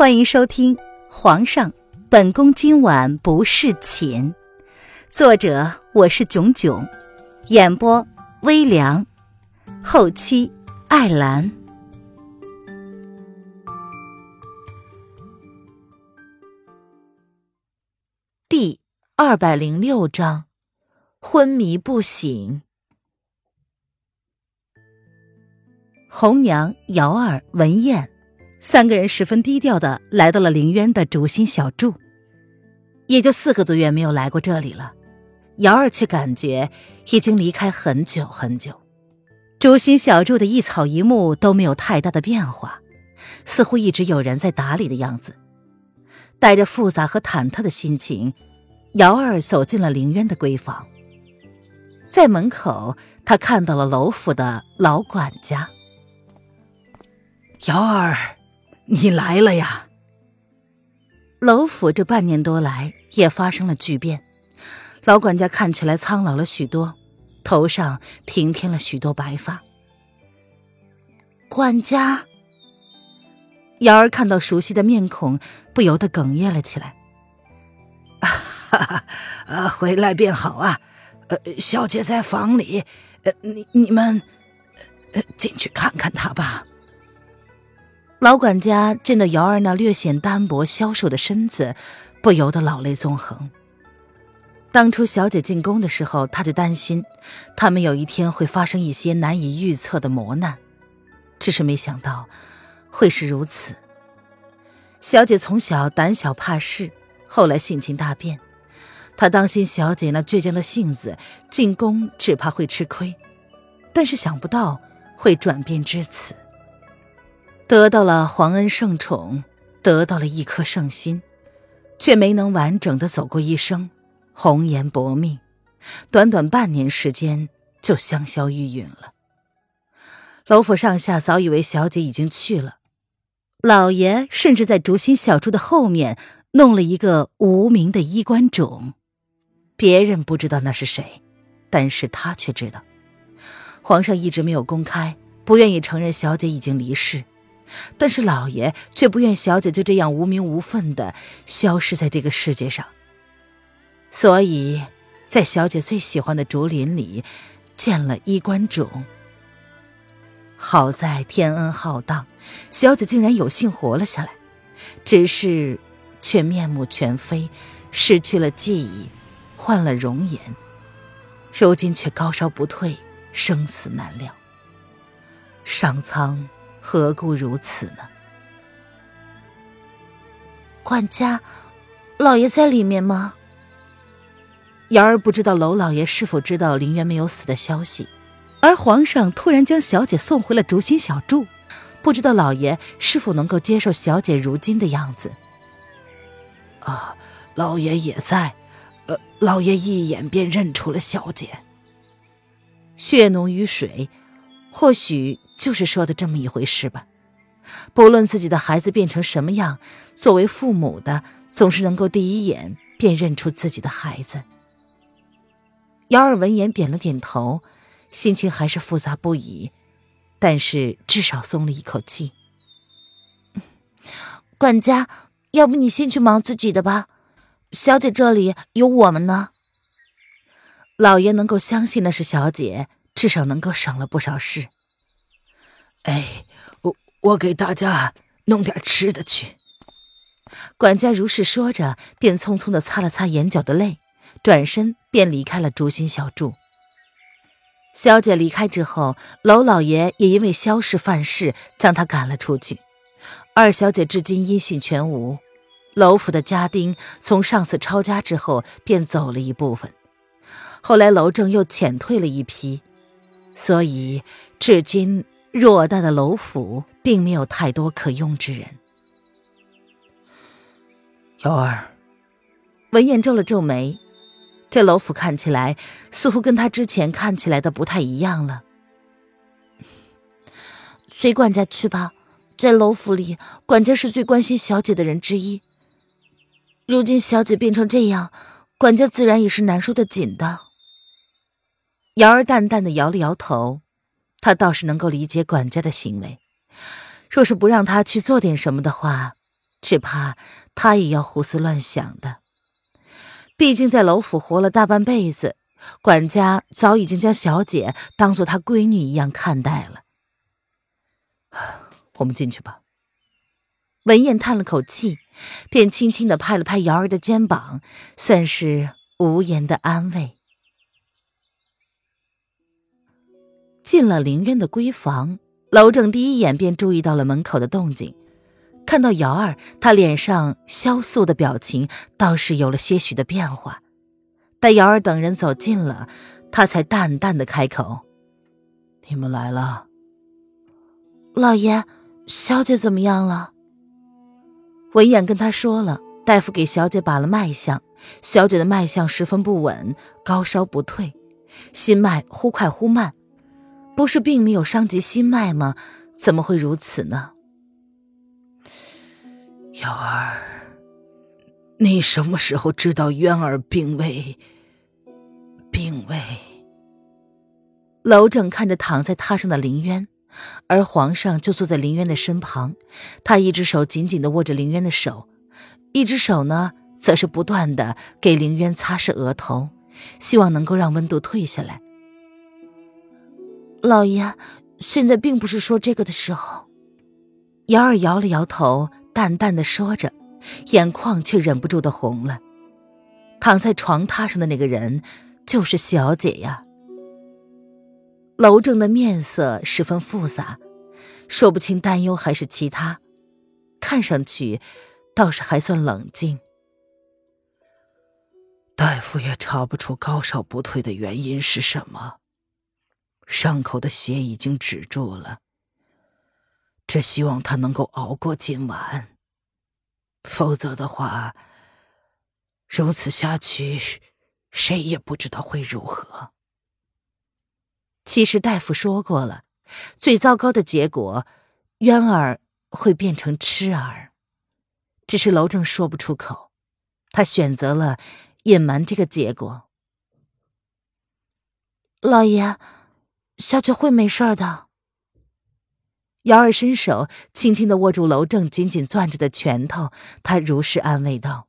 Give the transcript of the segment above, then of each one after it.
欢迎收听《皇上，本宫今晚不侍寝》，作者我是囧囧，演播微凉，后期艾兰。第二百零六章，昏迷不醒。红娘、瑶儿、文燕。三个人十分低调的来到了凌渊的竹心小筑，也就四个多月没有来过这里了。瑶儿却感觉已经离开很久很久。竹心小筑的一草一木都没有太大的变化，似乎一直有人在打理的样子。带着复杂和忐忑的心情，瑶儿走进了凌渊的闺房。在门口，他看到了楼府的老管家。瑶儿。你来了呀！楼府这半年多来也发生了巨变，老管家看起来苍老了许多，头上平添了许多白发。管家，瑶儿看到熟悉的面孔，不由得哽咽了起来。哈哈，回来便好啊！呃，小姐在房里，呃，你你们，呃，进去看看她吧。老管家见到瑶儿那略显单薄、消瘦的身子，不由得老泪纵横。当初小姐进宫的时候，他就担心他们有一天会发生一些难以预测的磨难，只是没想到会是如此。小姐从小胆小怕事，后来性情大变，他当心小姐那倔强的性子进宫只怕会吃亏，但是想不到会转变至此。得到了皇恩圣宠，得到了一颗圣心，却没能完整的走过一生，红颜薄命，短短半年时间就香消玉殒了。楼府上下早以为小姐已经去了，老爷甚至在竹心小筑的后面弄了一个无名的衣冠冢，别人不知道那是谁，但是他却知道。皇上一直没有公开，不愿意承认小姐已经离世。但是老爷却不愿小姐就这样无名无分的消失在这个世界上，所以，在小姐最喜欢的竹林里建了衣冠冢。好在天恩浩荡，小姐竟然有幸活了下来，只是却面目全非，失去了记忆，换了容颜，如今却高烧不退，生死难料。上苍。何故如此呢？管家，老爷在里面吗？瑶儿不知道娄老爷是否知道林渊没有死的消息，而皇上突然将小姐送回了竹心小筑，不知道老爷是否能够接受小姐如今的样子。啊，老爷也在，呃，老爷一眼便认出了小姐。血浓于水，或许。就是说的这么一回事吧。不论自己的孩子变成什么样，作为父母的总是能够第一眼便认出自己的孩子。姚儿闻言点了点头，心情还是复杂不已，但是至少松了一口气。管家，要不你先去忙自己的吧，小姐这里有我们呢。老爷能够相信那是小姐，至少能够省了不少事。哎，我我给大家弄点吃的去。管家如是说着，便匆匆的擦了擦眼角的泪，转身便离开了竹心小筑。小姐离开之后，娄老爷也因为萧氏犯事，将她赶了出去。二小姐至今音信全无。娄府的家丁从上次抄家之后便走了一部分，后来娄正又遣退了一批，所以至今。偌大的楼府，并没有太多可用之人。瑶儿，文燕皱了皱眉，这楼府看起来似乎跟他之前看起来的不太一样了。随管家去吧，在楼府里，管家是最关心小姐的人之一。如今小姐变成这样，管家自然也是难受的紧的。瑶儿淡淡的摇了摇头。他倒是能够理解管家的行为，若是不让他去做点什么的话，只怕他也要胡思乱想的。毕竟在楼府活了大半辈子，管家早已经将小姐当做他闺女一样看待了。我们进去吧。文燕叹了口气，便轻轻的拍了拍瑶儿的肩膀，算是无言的安慰。进了凌渊的闺房，娄正第一眼便注意到了门口的动静。看到瑶儿，他脸上萧肃的表情倒是有了些许的变化。待瑶儿等人走近了，他才淡淡的开口：“你们来了。”老爷，小姐怎么样了？文燕跟他说了，大夫给小姐把了脉象，小姐的脉象十分不稳，高烧不退，心脉忽快忽慢。不是并没有伤及心脉吗？怎么会如此呢？瑶儿，你什么时候知道渊儿病危？病危。娄正看着躺在榻上的林渊，而皇上就坐在林渊的身旁，他一只手紧紧的握着林渊的手，一只手呢，则是不断的给林渊擦拭额头，希望能够让温度退下来。老爷，现在并不是说这个的时候。瑶儿摇了摇头，淡淡的说着，眼眶却忍不住的红了。躺在床榻上的那个人，就是小姐呀。楼正的面色十分复杂，说不清担忧还是其他，看上去倒是还算冷静。大夫也查不出高烧不退的原因是什么。伤口的血已经止住了，只希望他能够熬过今晚。否则的话，如此下去，谁也不知道会如何。其实大夫说过了，最糟糕的结果，渊儿会变成痴儿，只是楼正说不出口，他选择了隐瞒这个结果。老爷。小姐会没事的。瑶儿伸手轻轻的握住楼正紧紧攥着的拳头，他如实安慰道：“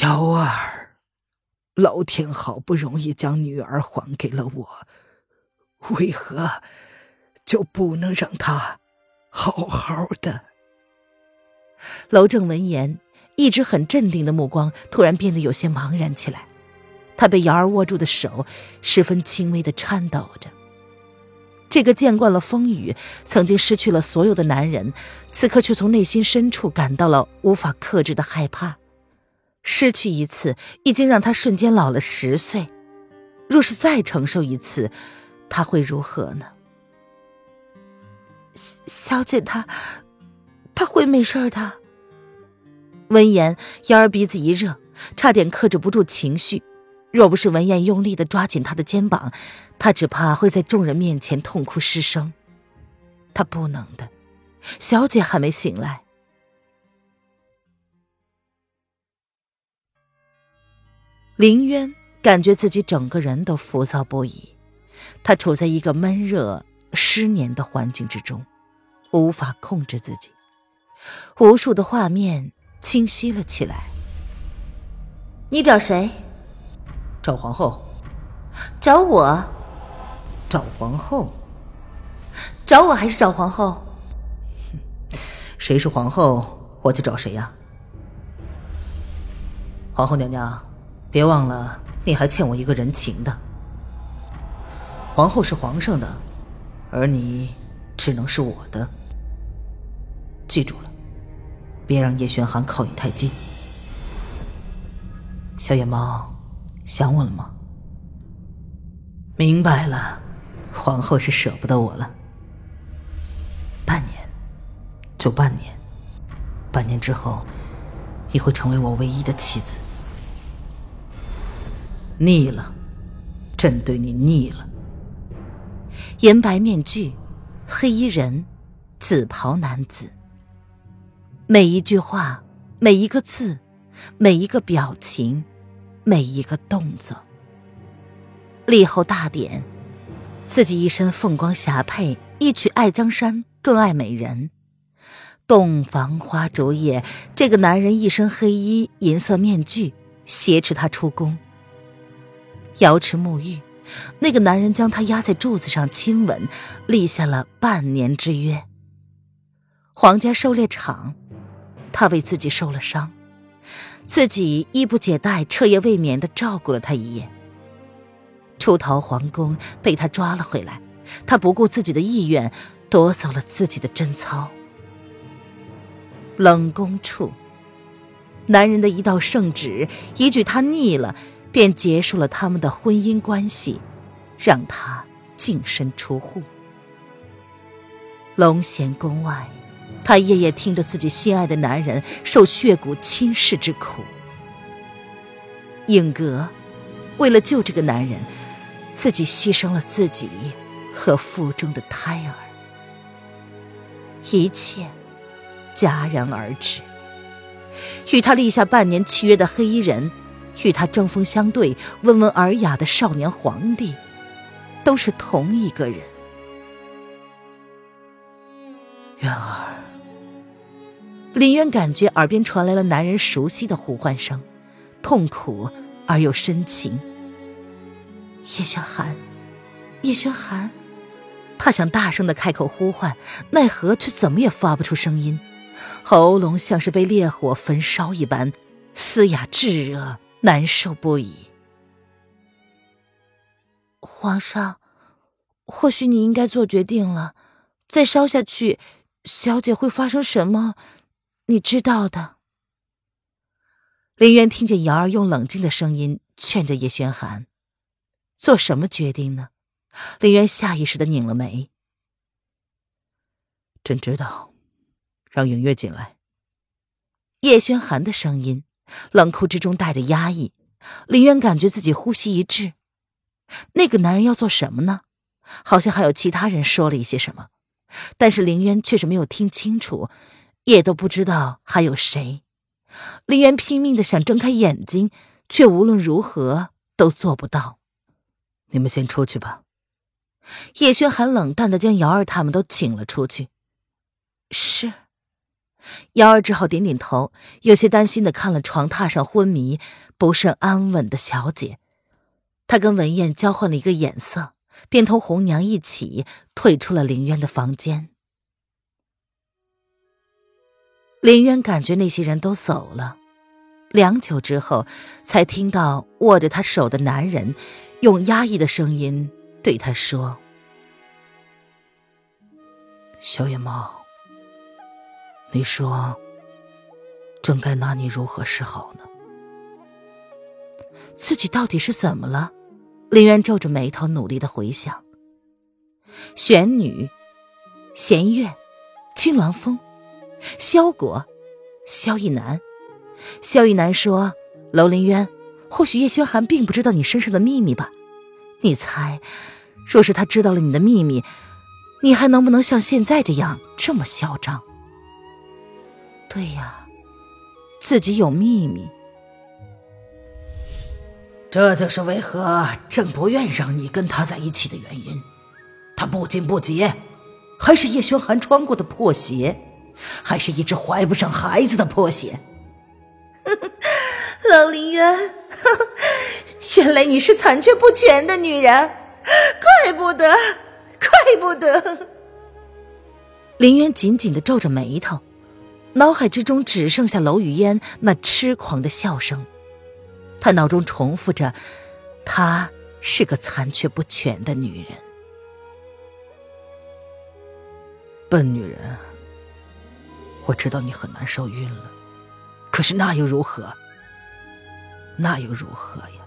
瑶儿，老天好不容易将女儿还给了我，为何就不能让她好好的？”楼正闻言，一直很镇定的目光突然变得有些茫然起来。他被瑶儿握住的手十分轻微的颤抖着。这个见惯了风雨、曾经失去了所有的男人，此刻却从内心深处感到了无法克制的害怕。失去一次，已经让他瞬间老了十岁。若是再承受一次，他会如何呢？小姐，她，她会没事的。闻言，瑶儿鼻子一热，差点克制不住情绪。若不是文燕用力的抓紧他的肩膀，他只怕会在众人面前痛哭失声。他不能的，小姐还没醒来。林渊感觉自己整个人都浮躁不已，他处在一个闷热、湿黏的环境之中，无法控制自己。无数的画面清晰了起来。你找谁？找皇后，找我，找皇后，找我还是找皇后？哼谁是皇后，我就找谁呀。皇后娘娘，别忘了，你还欠我一个人情的。皇后是皇上的，而你只能是我的。记住了，别让叶玄寒靠你太近。小野猫。想我了吗？明白了，皇后是舍不得我了。半年，就半年，半年之后，你会成为我唯一的妻子。腻了，朕对你腻了。银白面具，黑衣人，紫袍男子。每一句话，每一个字，每一个表情。每一个动作。立后大典，自己一身凤光霞帔，一曲爱江山更爱美人。洞房花烛夜，这个男人一身黑衣，银色面具，挟持她出宫。瑶池沐浴，那个男人将她压在柱子上亲吻，立下了半年之约。皇家狩猎场，他为自己受了伤，自己衣不解带、彻夜未眠的照顾了他一夜。出逃皇宫，被他抓了回来，他不顾自己的意愿，夺走了自己的贞操。冷宫处，男人的一道圣旨，一句他腻了，便结束了他们的婚姻关系，让他净身出户。龙贤宫外。他夜夜听着自己心爱的男人受血骨侵蚀之苦。影格为了救这个男人，自己牺牲了自己和腹中的胎儿，一切戛然而止。与他立下半年契约的黑衣人，与他针锋相对、温文尔雅的少年皇帝，都是同一个人。渊儿。林渊感觉耳边传来了男人熟悉的呼唤声，痛苦而又深情。叶轩寒，叶轩寒，他想大声的开口呼唤，奈何却怎么也发不出声音，喉咙像是被烈火焚烧一般，嘶哑炙热，难受不已。皇上，或许你应该做决定了，再烧下去，小姐会发生什么？你知道的。林渊听见瑶儿用冷静的声音劝着叶轩寒，做什么决定呢？林渊下意识的拧了眉。朕知道，让影月进来。叶轩寒的声音冷酷之中带着压抑，林渊感觉自己呼吸一滞。那个男人要做什么呢？好像还有其他人说了一些什么，但是林渊却是没有听清楚。也都不知道还有谁，林渊拼命的想睁开眼睛，却无论如何都做不到。你们先出去吧。叶轩寒冷淡的将瑶儿他们都请了出去。是，瑶儿只好点点头，有些担心的看了床榻上昏迷、不甚安稳的小姐。她跟文燕交换了一个眼色，便同红娘一起退出了林渊的房间。林渊感觉那些人都走了，良久之后，才听到握着他手的男人用压抑的声音对他说：“小野猫，你说，朕该拿你如何是好呢？自己到底是怎么了？”林渊皱着眉头，努力的回想。玄女，弦月，青鸾峰。萧果，萧逸南，萧逸南说：“楼林渊，或许叶轩寒并不知道你身上的秘密吧？你猜，若是他知道了你的秘密，你还能不能像现在这样这么嚣张？”对呀，自己有秘密，这就是为何朕不愿让你跟他在一起的原因。他不仅不洁，还是叶轩寒穿过的破鞋。还是一只怀不上孩子的破鞋。老林渊，原来你是残缺不全的女人，怪不得，怪不得。林渊紧紧的皱着眉头，脑海之中只剩下娄雨嫣那痴狂的笑声。他脑中重复着，她是个残缺不全的女人，笨女人。我知道你很难受晕了，可是那又如何？那又如何呀？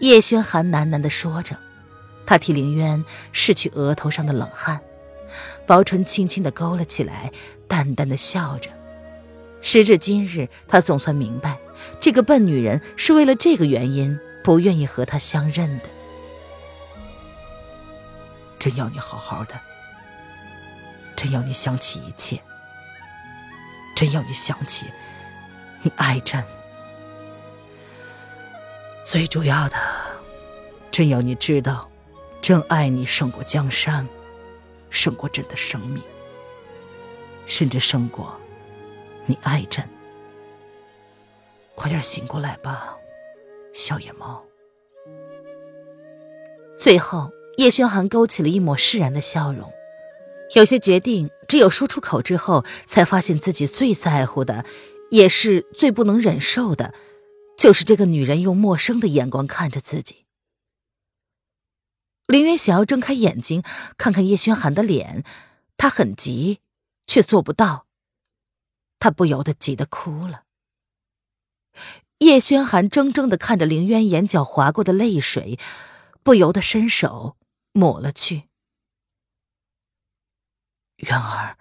叶轩寒喃喃的说着，他替林渊拭去额头上的冷汗，薄唇轻轻的勾了起来，淡淡的笑着。时至今日，他总算明白，这个笨女人是为了这个原因不愿意和他相认的。真要你好好的。真要你想起一切，真要你想起你爱朕。最主要的，朕要你知道，朕爱你胜过江山，胜过朕的生命。甚至胜过你爱朕。快点醒过来吧，小野猫。最后，叶轩寒勾起了一抹释然的笑容。有些决定，只有说出口之后，才发现自己最在乎的，也是最不能忍受的，就是这个女人用陌生的眼光看着自己。林渊想要睁开眼睛看看叶轩寒的脸，他很急，却做不到。他不由得急得哭了。叶轩寒怔怔的看着林渊眼角划过的泪水，不由得伸手抹了去。渊儿，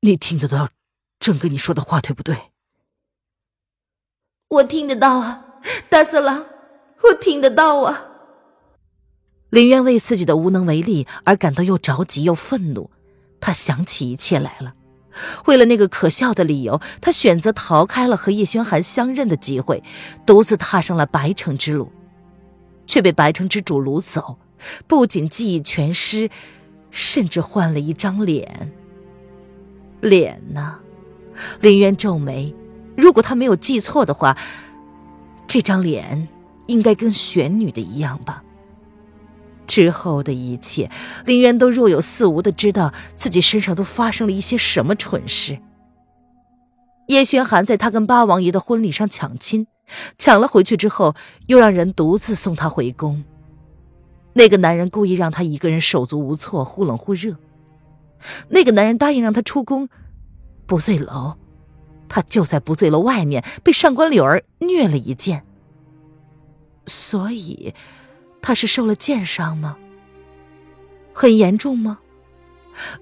你听得到朕跟你说的话对不对？我听得到啊，大色狼，我听得到啊。林渊为自己的无能为力而感到又着急又愤怒，他想起一切来了。为了那个可笑的理由，他选择逃开了和叶轩寒相认的机会，独自踏上了白城之路，却被白城之主掳走，不仅记忆全失，甚至换了一张脸。脸呢？林渊皱眉，如果他没有记错的话，这张脸应该跟玄女的一样吧。之后的一切，林渊都若有似无的知道自己身上都发生了一些什么蠢事。叶轩寒在他跟八王爷的婚礼上抢亲，抢了回去之后，又让人独自送他回宫。那个男人故意让他一个人手足无措，忽冷忽热。那个男人答应让他出宫，不醉楼，他就在不醉楼外面被上官柳儿虐了一剑。所以。他是受了剑伤吗？很严重吗？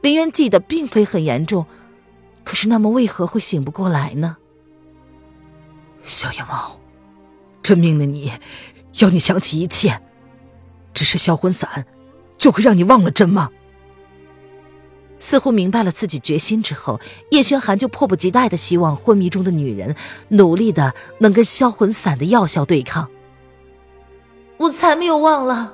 林渊记得并非很严重，可是那么为何会醒不过来呢？小野猫，朕命令你，要你想起一切。只是销魂散，就会让你忘了朕吗？似乎明白了自己决心之后，叶轩寒就迫不及待的希望昏迷中的女人努力的能跟销魂散的药效对抗。我才没有忘了。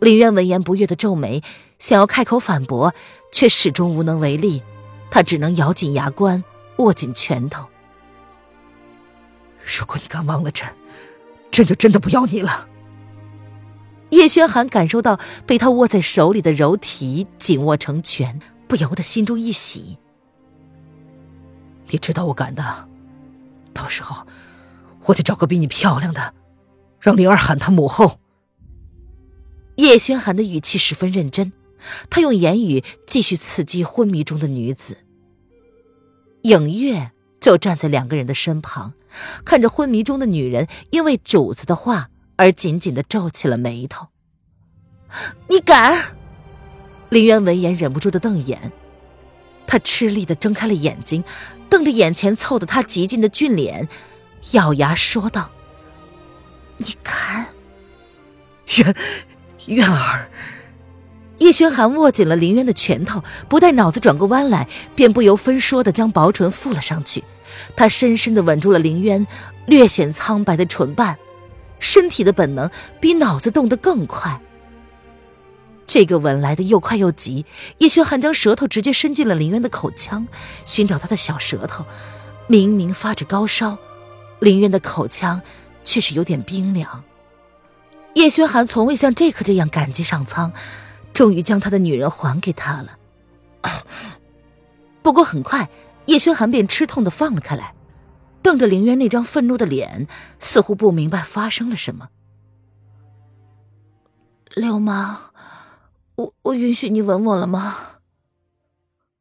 林渊闻言不悦的皱眉，想要开口反驳，却始终无能为力。他只能咬紧牙关，握紧拳头。如果你敢忘了朕，朕就真的不要你了。叶轩寒感受到被他握在手里的柔体紧握成拳，不由得心中一喜。你知道我敢的，到时候我得找个比你漂亮的。让灵儿喊他母后。叶轩寒的语气十分认真，他用言语继续刺激昏迷中的女子。影月就站在两个人的身旁，看着昏迷中的女人因为主子的话而紧紧的皱起了眉头。你敢？林渊闻言忍不住的瞪眼，他吃力的睁开了眼睛，瞪着眼前凑得他极近的俊脸，咬牙说道。你看，渊渊儿，叶轩寒握紧了林渊的拳头，不待脑子转过弯来，便不由分说的将薄唇附了上去。他深深的吻住了林渊略显苍白的唇瓣，身体的本能比脑子动得更快。这个吻来的又快又急，叶轩寒将舌头直接伸进了林渊的口腔，寻找他的小舌头，明明发着高烧，林渊的口腔。却是有点冰凉。叶轩寒从未像这刻这样感激上苍，终于将他的女人还给他了。不过很快，叶轩寒便吃痛的放了开来，瞪着凌渊那张愤怒的脸，似乎不明白发生了什么。流氓，我我允许你吻我了吗？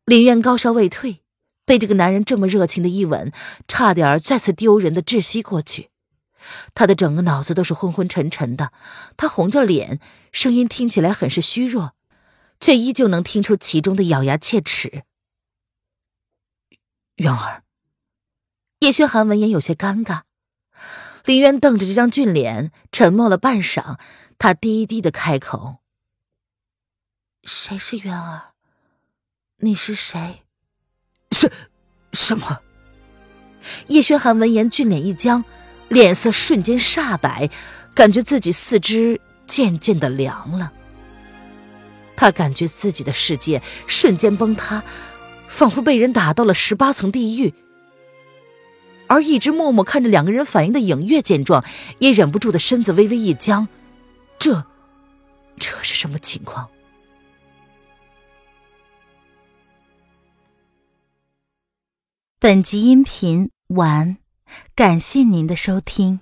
林渊高烧未退，被这个男人这么热情的一吻，差点再次丢人的窒息过去。他的整个脑子都是昏昏沉沉的，他红着脸，声音听起来很是虚弱，却依旧能听出其中的咬牙切齿。渊儿，叶轩寒闻言有些尴尬。林渊瞪着这张俊脸，沉默了半晌，他低低的开口：“谁是渊儿？你是谁？”“什什么？”叶轩寒闻言，俊脸一僵。脸色瞬间煞白，感觉自己四肢渐渐的凉了。他感觉自己的世界瞬间崩塌，仿佛被人打到了十八层地狱。而一直默默看着两个人反应的影月见状，也忍不住的身子微微一僵。这，这是什么情况？本集音频完，感谢您的收听。